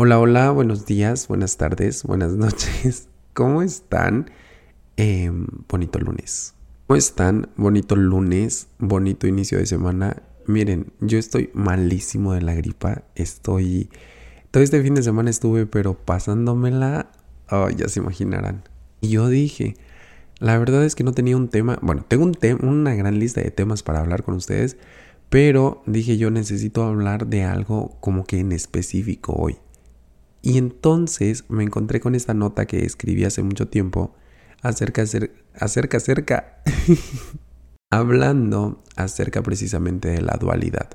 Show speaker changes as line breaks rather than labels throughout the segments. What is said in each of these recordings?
Hola, hola, buenos días, buenas tardes, buenas noches. ¿Cómo están? Eh, bonito lunes. ¿Cómo están? Bonito lunes, bonito inicio de semana. Miren, yo estoy malísimo de la gripa. Estoy... Todo este fin de semana estuve, pero pasándomela... Oh, ya se imaginarán. Y yo dije, la verdad es que no tenía un tema... Bueno, tengo un una gran lista de temas para hablar con ustedes, pero dije yo necesito hablar de algo como que en específico hoy. Y entonces me encontré con esta nota que escribí hace mucho tiempo acerca, acerca, acerca, hablando acerca precisamente de la dualidad.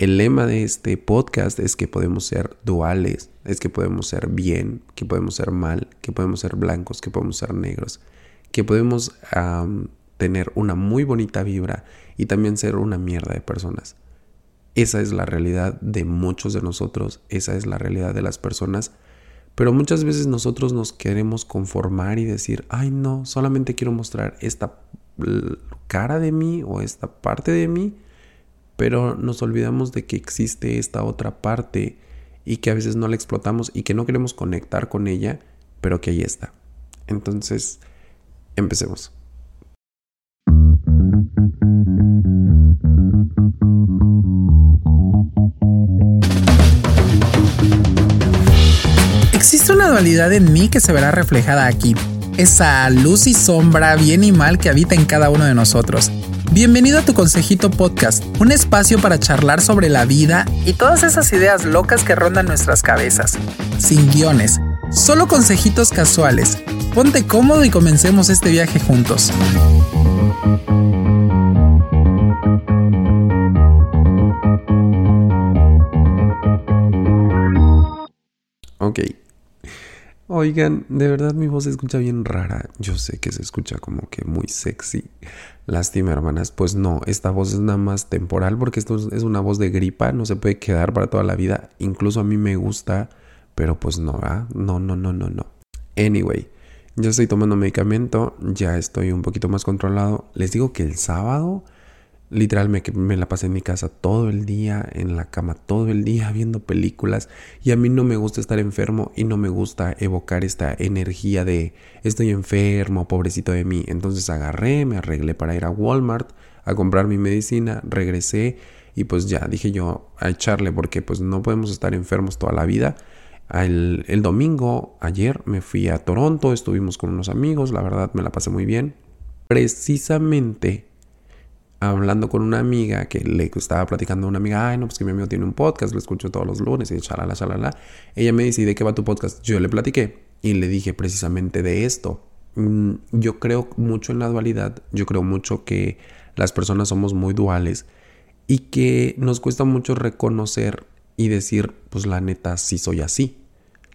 El lema de este podcast es que podemos ser duales, es que podemos ser bien, que podemos ser mal, que podemos ser blancos, que podemos ser negros, que podemos tener una muy bonita vibra y también ser una mierda de personas. Esa es la realidad de muchos de nosotros, esa es la realidad de las personas, pero muchas veces nosotros nos queremos conformar y decir, ay no, solamente quiero mostrar esta cara de mí o esta parte de mí, pero nos olvidamos de que existe esta otra parte y que a veces no la explotamos y que no queremos conectar con ella, pero que ahí está. Entonces, empecemos.
Una dualidad en mí que se verá reflejada aquí. Esa luz y sombra, bien y mal que habita en cada uno de nosotros. Bienvenido a tu Consejito Podcast, un espacio para charlar sobre la vida y todas esas ideas locas que rondan nuestras cabezas. Sin guiones, solo consejitos casuales. Ponte cómodo y comencemos este viaje juntos.
Ok, Oigan, de verdad mi voz se escucha bien rara. Yo sé que se escucha como que muy sexy. Lástima, hermanas. Pues no, esta voz es nada más temporal porque esto es una voz de gripa, no se puede quedar para toda la vida. Incluso a mí me gusta, pero pues no, ¿ah? No, no, no, no, no. Anyway, yo estoy tomando medicamento, ya estoy un poquito más controlado. Les digo que el sábado Literal me, me la pasé en mi casa todo el día, en la cama todo el día, viendo películas. Y a mí no me gusta estar enfermo y no me gusta evocar esta energía de estoy enfermo, pobrecito de mí. Entonces agarré, me arreglé para ir a Walmart a comprar mi medicina, regresé y pues ya dije yo a echarle porque pues no podemos estar enfermos toda la vida. El, el domingo, ayer, me fui a Toronto, estuvimos con unos amigos, la verdad me la pasé muy bien. Precisamente hablando con una amiga que le estaba platicando a una amiga, ay, no, pues que mi amigo tiene un podcast, lo escucho todos los lunes y chalala, chalala. Ella me dice, ¿y de qué va tu podcast? Yo le platiqué y le dije precisamente de esto. Mm, yo creo mucho en la dualidad, yo creo mucho que las personas somos muy duales y que nos cuesta mucho reconocer y decir, pues la neta, sí soy así.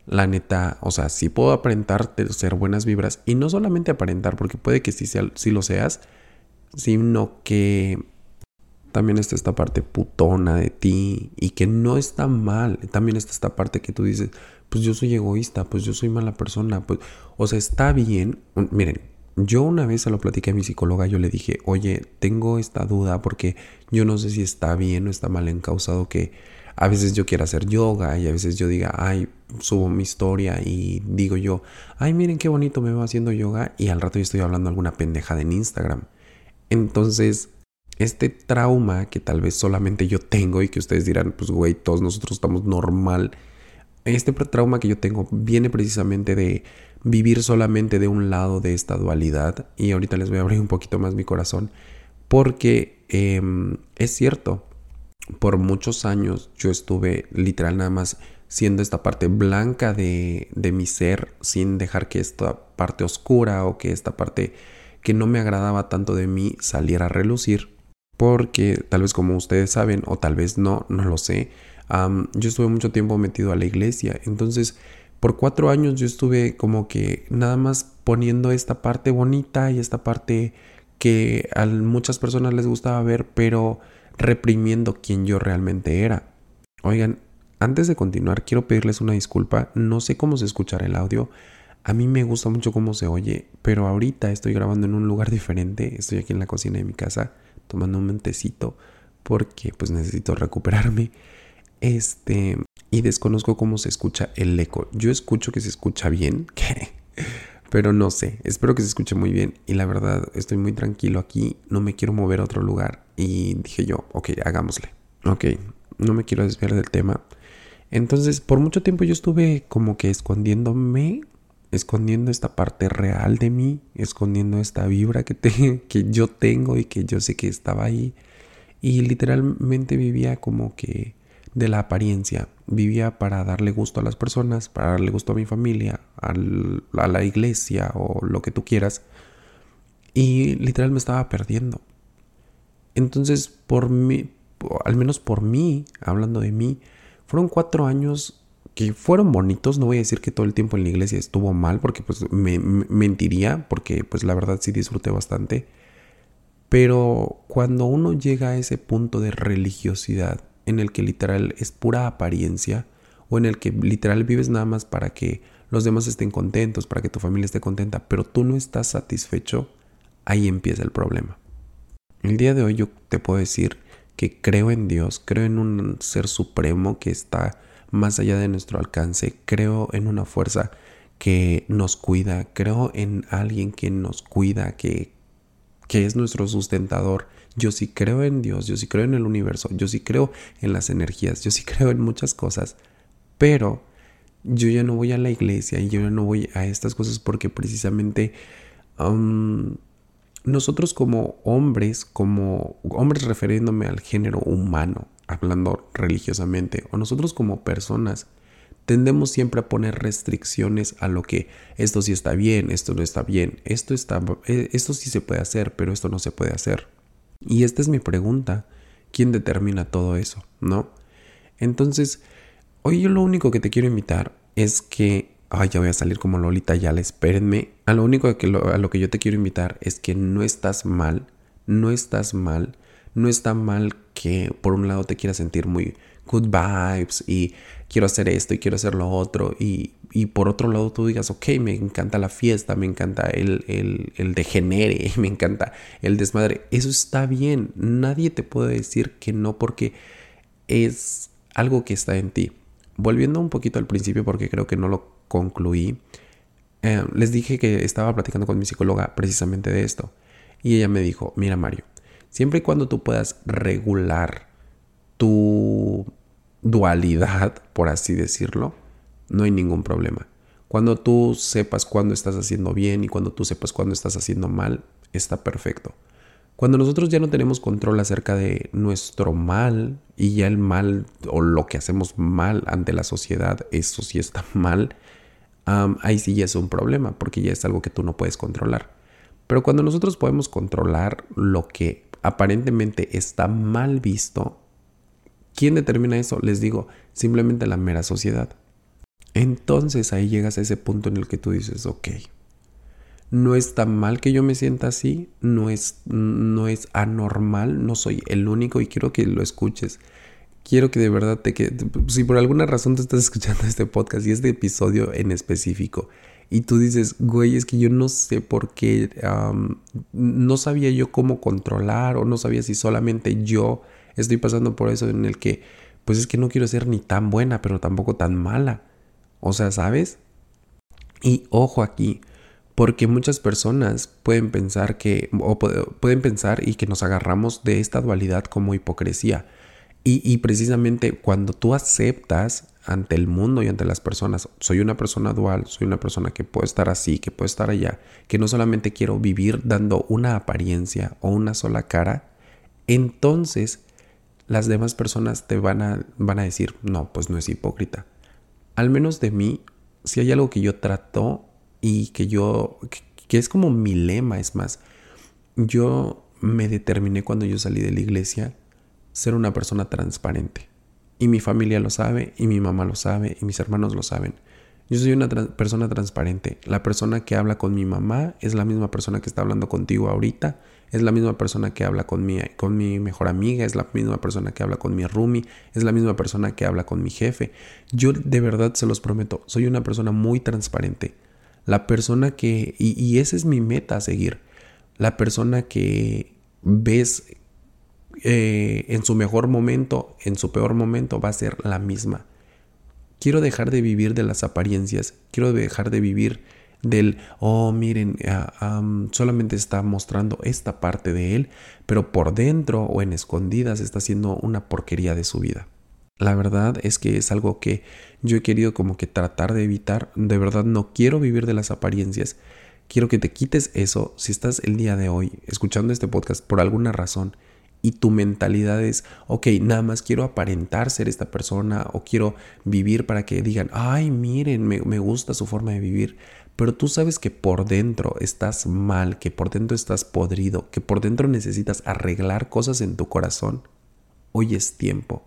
La neta, o sea, sí puedo aparentar ser buenas vibras y no solamente aparentar, porque puede que sí, sea, sí lo seas, sino que también está esta parte putona de ti y que no está mal. También está esta parte que tú dices, pues yo soy egoísta, pues yo soy mala persona, pues, o sea, está bien. Miren, yo una vez se lo platiqué a mi psicóloga, yo le dije, oye, tengo esta duda porque yo no sé si está bien o está mal encausado que a veces yo quiera hacer yoga y a veces yo diga, ay, subo mi historia y digo yo, ay, miren qué bonito me va haciendo yoga y al rato yo estoy hablando alguna pendejada en Instagram. Entonces, este trauma que tal vez solamente yo tengo y que ustedes dirán, pues güey, todos nosotros estamos normal. Este trauma que yo tengo viene precisamente de vivir solamente de un lado de esta dualidad. Y ahorita les voy a abrir un poquito más mi corazón. Porque em, es cierto, por muchos años yo estuve literal nada más siendo esta parte blanca de, de mi ser sin dejar que esta parte oscura o que esta parte que no me agradaba tanto de mí saliera a relucir, porque tal vez como ustedes saben, o tal vez no, no lo sé, yo estuve mucho tiempo metido a la iglesia, entonces por cuatro años yo estuve como que nada más poniendo esta parte bonita y esta parte que a muchas personas les gustaba ver, pero reprimiendo quien yo realmente era. Oigan, antes de continuar, quiero pedirles una disculpa. No sé cómo se escuchará el audio. A mí me gusta mucho cómo se oye, pero ahorita estoy grabando en un lugar diferente. Estoy aquí en la cocina de mi casa tomando un mentecito porque pues necesito recuperarme. Este, y desconozco cómo se escucha el eco. Yo escucho que se escucha bien, pero no sé. Espero que se escuche muy bien. Y la verdad, estoy muy tranquilo aquí. No me quiero mover a otro lugar. Y dije yo, ok, hagámosle. Ok, no me quiero desviar del tema. Entonces, por mucho tiempo yo estuve como que escondiéndome, escondiendo esta parte real de mí, escondiendo esta vibra que, te, que yo tengo y que yo sé que estaba ahí. Y literalmente vivía como que de la apariencia. Vivía para darle gusto a las personas, para darle gusto a mi familia, a la iglesia o lo que tú quieras. Y literal me estaba perdiendo. Entonces, por mí, al menos por mí, hablando de mí, fueron cuatro años que fueron bonitos. No voy a decir que todo el tiempo en la iglesia estuvo mal, porque pues me, mentiría, porque pues la verdad sí disfruté bastante. Pero cuando uno llega a ese punto de religiosidad, en el que literal es pura apariencia, o en el que literal vives nada más para que los demás estén contentos, para que tu familia esté contenta, pero tú no estás satisfecho, ahí empieza el problema. El día de hoy yo te puedo decir que creo en Dios, creo en un ser supremo que está más allá de nuestro alcance, creo en una fuerza que nos cuida, creo en alguien que nos cuida, que, que es nuestro sustentador. Yo sí creo en Dios, yo sí creo en el universo, yo sí creo en las energías, yo sí creo en muchas cosas, pero yo ya no voy a la iglesia y yo ya no voy a estas cosas porque precisamente nosotros como hombres, como hombres refiriéndome al género humano, hablando religiosamente, o nosotros como personas, tendemos siempre a poner restricciones a lo que esto sí está bien, esto no está bien, esto, está, eh, esto sí se puede hacer, pero esto no se puede hacer. Y esta es mi pregunta, ¿quién determina todo eso? ¿No? Entonces, hoy yo lo único que te quiero invitar es que ay, ya voy a salir como Lolita, ya espérenme. A lo único que a lo que yo te quiero invitar es que no estás mal, no estás mal, no está mal que por un lado te quieras sentir muy good vibes y quiero hacer esto y quiero hacer lo otro y, y por otro lado tú digas, ok, me encanta la fiesta, me encanta el, el, el degenere, me encanta el desmadre. Eso está bien, nadie te puede decir que no porque es algo que está en ti. Volviendo un poquito al principio porque creo que no lo concluí, eh, les dije que estaba platicando con mi psicóloga precisamente de esto. Y ella me dijo, mira Mario, siempre y cuando tú puedas regular tu dualidad, por así decirlo, no hay ningún problema. Cuando tú sepas cuándo estás haciendo bien y cuando tú sepas cuándo estás haciendo mal, está perfecto. Cuando nosotros ya no tenemos control acerca de nuestro mal y ya el mal o lo que hacemos mal ante la sociedad, eso sí está mal, ahí sí ya es un problema porque ya es algo que tú no puedes controlar. Pero cuando nosotros podemos controlar lo que aparentemente está mal visto, ¿quién determina eso? Les digo, simplemente la mera sociedad. Entonces ahí llegas a ese punto en el que tú dices, ok, no es tan mal que yo me sienta así, no es, no es anormal, no soy el único y quiero que lo escuches quiero que de verdad te que si por alguna razón te estás escuchando este podcast y este episodio en específico y tú dices, güey, es que yo no sé por qué, no sabía yo cómo controlar o no sabía si solamente yo estoy pasando por eso en el que, pues es que no quiero ser ni tan buena, pero tampoco tan mala. O sea, ¿sabes? Y ojo aquí, porque muchas personas pueden pensar que, o pueden pensar y que nos agarramos de esta dualidad como hipocresía. Y, precisamente cuando tú aceptas ante el mundo y ante las personas, soy una persona dual, soy una persona que puede estar así, que puede estar allá, que no solamente quiero vivir dando una apariencia o una sola cara, entonces las demás personas te van a, van a decir, no, pues no es hipócrita. Al menos de mí, si hay algo que yo trato y que yo, que, que es como mi lema, es más, yo me determiné cuando yo salí de la iglesia, ser una persona transparente. Y mi familia lo sabe, y mi mamá lo sabe, y mis hermanos lo saben. Yo soy una persona transparente. La persona que habla con mi mamá es la misma persona que está hablando contigo ahorita. Es la misma persona que habla con mi, con mi mejor amiga. Es la misma persona que habla con mi roomie. Es la misma persona que habla con mi jefe. Yo de verdad se los prometo. Soy una persona muy transparente. La persona que... Y, y esa es mi meta a seguir. La persona que ves eh, en su mejor momento, en su peor momento, va a ser la misma. Quiero dejar de vivir de las apariencias, quiero dejar de vivir del, oh, miren, ah, solamente está mostrando esta parte de él, pero por dentro o en escondidas está haciendo una porquería de su vida. La verdad es que es algo que yo he querido como que tratar de evitar. De verdad no quiero vivir de las apariencias. Quiero que te quites eso si estás el día de hoy escuchando este podcast por alguna razón y tu mentalidad es, ok, nada más quiero aparentar ser esta persona o quiero vivir para que digan, ay, miren, me, me gusta su forma de vivir pero tú sabes que por dentro estás mal, que por dentro estás podrido, que por dentro necesitas arreglar cosas en tu corazón, hoy es tiempo.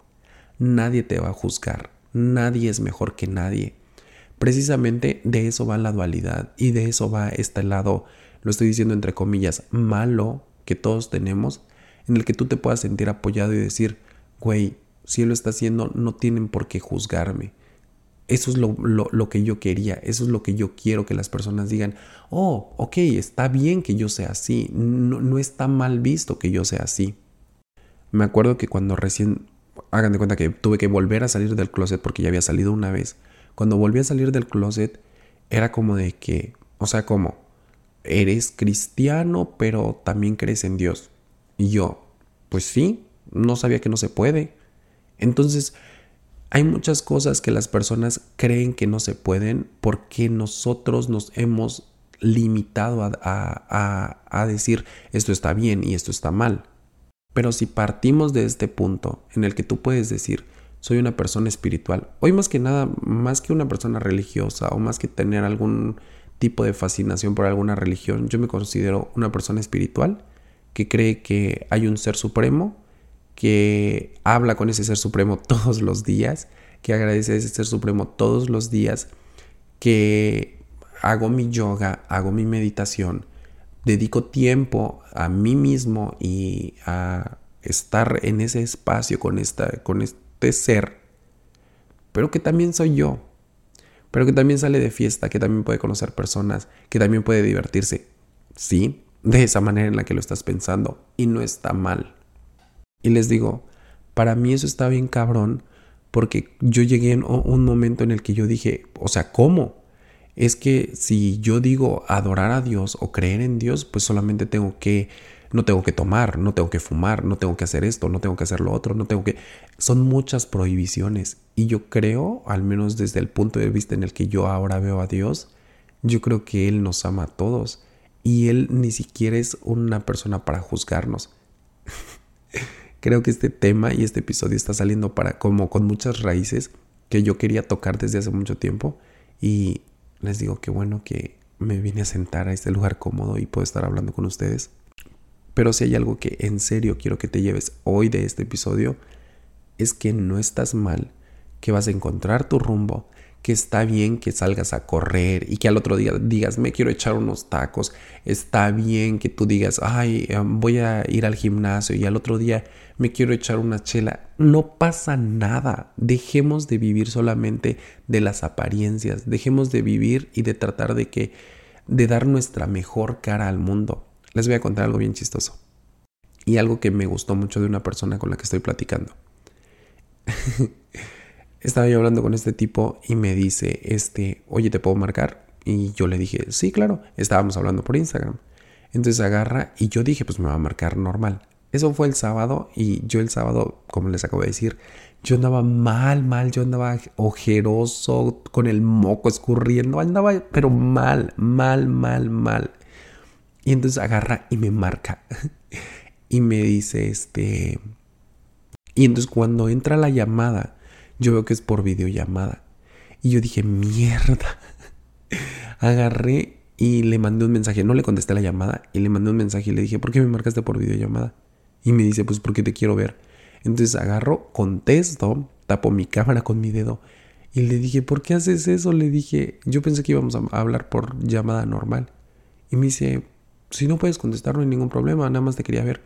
Nadie te va a juzgar, nadie es mejor que nadie. Precisamente de eso va la dualidad y de eso va este lado, lo estoy diciendo entre comillas, malo que todos tenemos, en el que tú te puedas sentir apoyado y decir, güey, si él lo está haciendo, no tienen por qué juzgarme. Eso es lo, que yo quería, eso es lo que yo quiero que las personas digan, oh, ok, está bien que yo sea así, no, no está mal visto que yo sea así. Me acuerdo que cuando recién, hagan de cuenta que tuve que volver a salir del closet porque ya había salido una vez, cuando volví a salir del closet era como de que, o sea, como, eres cristiano pero también crees en Dios. Y yo, pues sí, no sabía que no se puede. Entonces, hay muchas cosas que las personas creen que no se pueden porque nosotros nos hemos limitado a, decir esto está bien y esto está mal. Pero si partimos de este punto en el que tú puedes decir soy una persona espiritual, hoy más que nada, más que una persona religiosa o más que tener algún tipo de fascinación por alguna religión, yo me considero una persona espiritual que cree que hay un ser supremo que habla con ese ser supremo todos los días, que agradece a ese ser supremo todos los días, que hago mi yoga, hago mi meditación, dedico tiempo a mí mismo y a estar en ese espacio con, esta, con este ser, pero que también soy yo, pero que también sale de fiesta, que también puede conocer personas, que también puede divertirse. Sí, de esa manera en la que lo estás pensando y no está mal. Y les digo, para mí eso está bien cabrón porque yo llegué en un momento en el que yo dije, o sea, ¿cómo? Es que si yo digo adorar a Dios o creer en Dios, pues solamente tengo que, no tengo que tomar, no tengo que fumar, no tengo que hacer esto, no tengo que hacer lo otro, no tengo que... Son muchas prohibiciones. Y yo creo, al menos desde el punto de vista en el que yo ahora veo a Dios, yo creo que Él nos ama a todos. Y Él ni siquiera es una persona para juzgarnos. Creo que este tema y este episodio está saliendo para como con muchas raíces que yo quería tocar desde hace mucho tiempo y les digo que bueno que me vine a sentar a este lugar cómodo y puedo estar hablando con ustedes. Pero si hay algo que en serio quiero que te lleves hoy de este episodio es que no estás mal, que vas a encontrar tu rumbo, que está bien que salgas a correr y que al otro día digas, me quiero echar unos tacos. Está bien que tú digas, ay, em, voy a ir al gimnasio y al otro día me quiero echar una chela. No pasa nada. Dejemos de vivir solamente de las apariencias. Dejemos de vivir y de tratar de que, de dar nuestra mejor cara al mundo. Les voy a contar algo bien chistoso. Y algo que me gustó mucho de una persona con la que estoy platicando. estaba yo hablando con este tipo y me dice, este, oye, ¿te puedo marcar? Y yo le dije, sí, claro, estábamos hablando por Instagram. Entonces agarra y yo dije, pues me va a marcar normal. Eso fue el sábado y yo el sábado, como les acabo de decir, yo andaba mal, mal, yo andaba ojeroso, con el moco escurriendo, andaba pero mal, mal, mal, mal. Y entonces agarra y me marca y me dice, este... Y entonces cuando entra la llamada, yo veo que es por videollamada. Y yo dije, mierda. Agarré y le mandé un mensaje. No le contesté la llamada y le mandé un mensaje y le dije, ¿por qué me marcaste por videollamada? Y me dice, pues porque te quiero ver. Entonces agarro, contesto, tapo mi cámara con mi dedo y le dije, ¿por qué haces eso? Le dije, yo pensé que íbamos a hablar por llamada normal. Y me dice, si no puedes contestar no hay ningún problema, nada más te quería ver.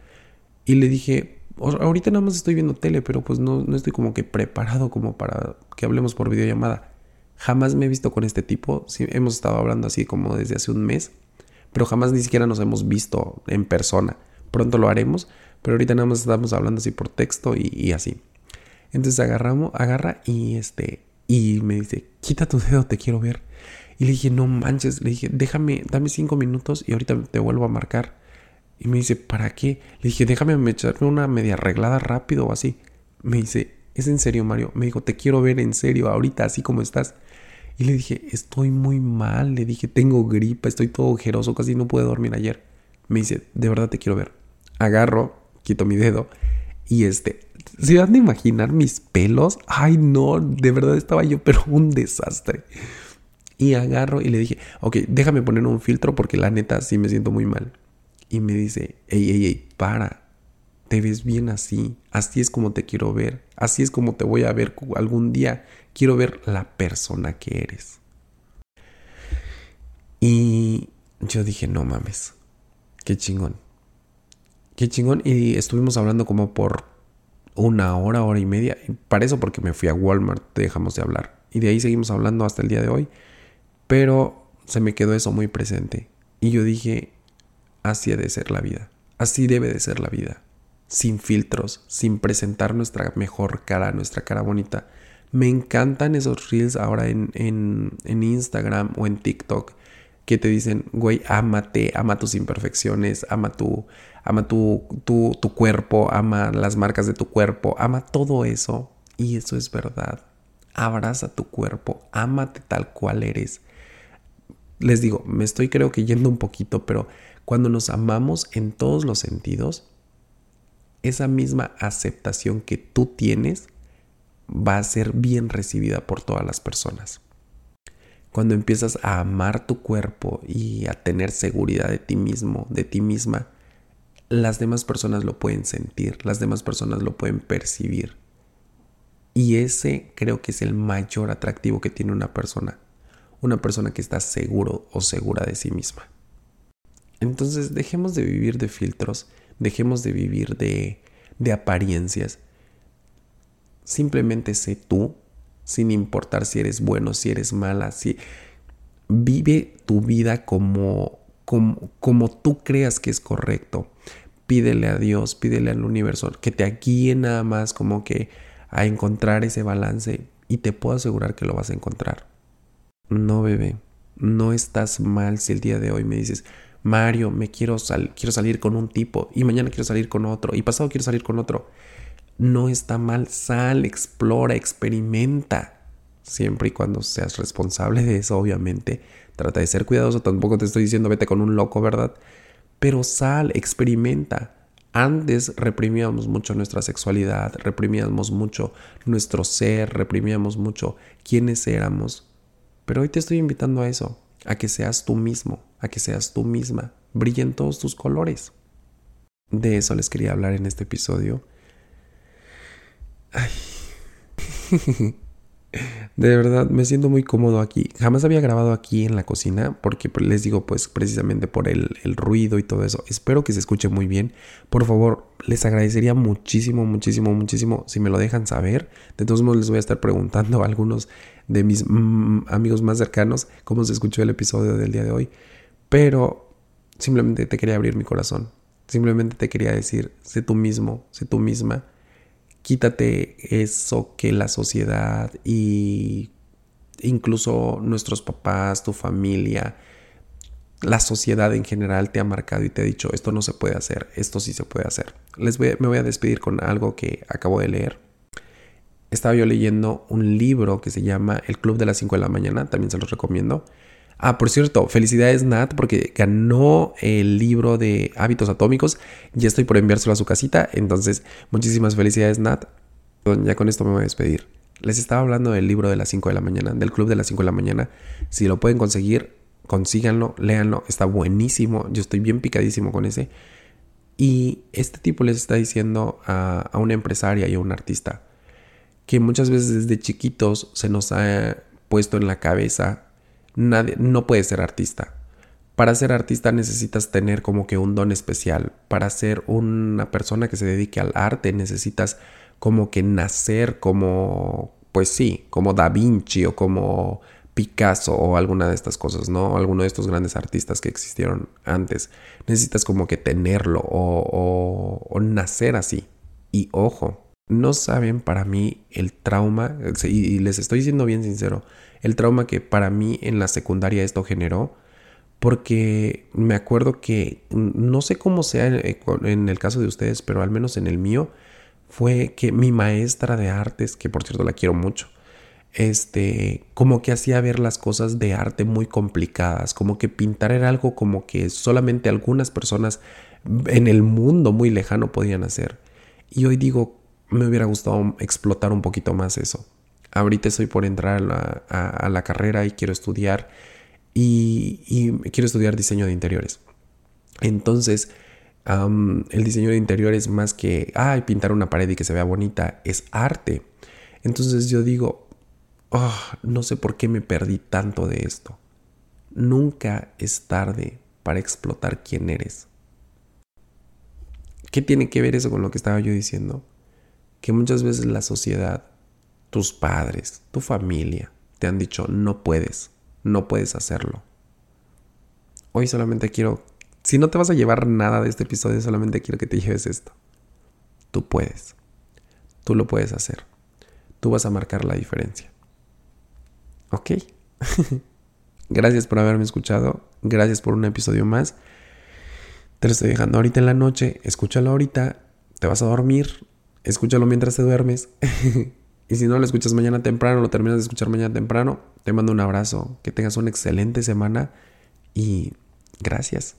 Y le dije, ahorita nada más estoy viendo tele, pero pues no, no estoy como que preparado como para que hablemos por videollamada. Jamás me he visto con este tipo. Sí, hemos estado hablando así como desde hace un mes, pero jamás ni siquiera nos hemos visto en persona. Pronto lo haremos, Pero ahorita nada más estamos hablando así por texto y, así. Entonces agarramos, agarra y este, y me dice, quita tu dedo, te quiero ver. Y le dije, no manches, le dije, déjame, dame cinco minutos y ahorita te vuelvo a marcar. Y me dice, ¿para qué? Le dije, déjame echarme una media arreglada rápido o así. Me dice, ¿es en serio, Mario? Me dijo, te quiero ver en serio, ahorita, así como estás. Y le dije, estoy muy mal. Le dije, tengo gripa, estoy todo ojeroso, casi no pude dormir ayer. Me dice, de verdad te quiero ver. Agarro, quito mi dedo y este, ¿se van a imaginar mis pelos? Ay, no, de verdad estaba yo, pero un desastre. Y agarro y le dije, ok, déjame poner un filtro porque la neta sí me siento muy mal. Y me dice, ey, ey, ey, para, te ves bien así, así es como te quiero ver, así es como te voy a ver algún día, quiero ver la persona que eres. Y yo dije, no mames, qué chingón. Qué chingón. Y estuvimos hablando como por una hora, hora y media. para eso porque me fui a Walmart, dejamos de hablar. Y de ahí seguimos hablando hasta el día de hoy. Pero se me quedó eso muy presente. Y yo dije, así debe ser la vida. Así debe de ser la vida. Sin filtros, sin presentar nuestra mejor cara, nuestra cara bonita. Me encantan esos reels ahora en, en, en Instagram o en TikTok que te dicen, güey, ámate, ama tus imperfecciones, ama tu, ama tu, tu, tu cuerpo, ama las marcas de tu cuerpo, ama todo eso. Y eso es verdad. Abraza tu cuerpo, ámate tal cual eres. Les digo, me estoy creo que yendo un poquito, pero cuando nos amamos en todos los sentidos, esa misma aceptación que tú tienes va a ser bien recibida por todas las personas. Cuando empiezas a amar tu cuerpo y a tener seguridad de ti mismo, de ti misma, las demás personas lo pueden sentir, las demás personas lo pueden percibir. Y ese creo que es el mayor atractivo que tiene una persona. Una persona que está seguro o segura de sí misma. Entonces dejemos de vivir de filtros, dejemos de vivir de, de apariencias. Simplemente sé tú, sin importar si eres bueno, si eres mala, si vive tu vida como, como, como tú creas que es correcto pídele a Dios, pídele al universo que te guíe nada más como que a encontrar ese balance y te puedo asegurar que lo vas a encontrar. No, bebé, no estás mal si el día de hoy me dices, Mario, me quiero, quiero salir con un tipo y mañana quiero salir con otro y pasado quiero salir con otro. No está mal, sal, explora, experimenta. Siempre y cuando seas responsable de eso, obviamente. Trata de ser cuidadoso, tampoco te estoy diciendo vete con un loco, ¿verdad? pero sal, experimenta. Antes reprimíamos mucho nuestra sexualidad, reprimíamos mucho nuestro ser, reprimíamos mucho quiénes éramos. Pero hoy te estoy invitando a eso, a que seas tú mismo, a que seas tú misma, brillen todos tus colores. De eso les quería hablar en este episodio. Ay. De verdad, me siento muy cómodo aquí. Jamás había grabado aquí en la cocina porque pues, les digo pues precisamente por el, ruido y todo eso. Espero que se escuche muy bien. Por favor, les agradecería muchísimo, muchísimo, muchísimo si me lo dejan saber. De todos modos les voy a estar preguntando a algunos de mis mm, amigos más cercanos cómo se escuchó el episodio del día de hoy. Pero simplemente te quería abrir mi corazón. Simplemente te quería decir, sé tú mismo, sé tú misma quítate eso que la sociedad y incluso nuestros papás, tu familia, la sociedad en general te ha marcado y te ha dicho esto no se puede hacer, esto sí se puede hacer. Les voy, me voy a despedir con algo que acabo de leer. Estaba yo leyendo un libro que se llama El Club de las 5 de la mañana, también se los recomiendo. Ah, por cierto, felicidades Nat porque ganó el libro de hábitos atómicos. Ya estoy por enviárselo a su casita. Entonces, muchísimas felicidades Nat. Ya con esto me voy a despedir. Les estaba hablando del libro de las 5 de la mañana, del club de las 5 de la mañana. Si lo pueden conseguir, consíganlo, léanlo. Está buenísimo. Yo estoy bien picadísimo con ese. Y este tipo les está diciendo a, a una empresaria y a un artista que muchas veces desde chiquitos se nos ha puesto en la cabeza Nadie, no puedes ser artista. Para ser artista necesitas tener como que un don especial. Para ser una persona que se dedique al arte necesitas como que nacer como, pues sí, como Da Vinci o como Picasso o alguna de estas cosas, ¿no? Alguno de estos grandes artistas que existieron antes. Necesitas como que tenerlo o, o, nacer así. Y ojo, no saben para mí el trauma, y les estoy diciendo bien sincero, el trauma que para mí en la secundaria esto generó, porque me acuerdo que no sé cómo sea en el caso de ustedes, pero al menos en el mío, fue que mi maestra de artes, que por cierto la quiero mucho, este, como que hacía ver las cosas de arte muy complicadas, como que pintar era algo como que solamente algunas personas en el mundo muy lejano podían hacer. Y hoy digo, me hubiera gustado explotar un poquito más eso. Ahorita estoy por entrar a la, carrera y quiero estudiar y, quiero estudiar diseño de interiores. Entonces, el diseño de interiores más que, pintar una pared y que se vea bonita, es arte. Entonces yo digo, Ah, no sé por qué me perdí tanto de esto. Nunca es tarde para explotar quién eres. ¿Qué tiene que ver eso con lo que estaba yo diciendo? Que muchas veces la sociedad, tus padres, tu familia, te han dicho no puedes, no puedes hacerlo. Hoy solamente quiero, si no te vas a llevar nada de este episodio, solamente quiero que te lleves esto. Tú puedes, tú lo puedes hacer, tú vas a marcar la diferencia. Ok. gracias por haberme escuchado. Gracias por un episodio más. Te lo estoy dejando ahorita en la noche. Escúchalo ahorita. Te vas a dormir. Escúchalo mientras te duermes. y si no lo escuchas mañana temprano, lo terminas de escuchar mañana temprano, te mando un abrazo. Que tengas una excelente semana. Y gracias.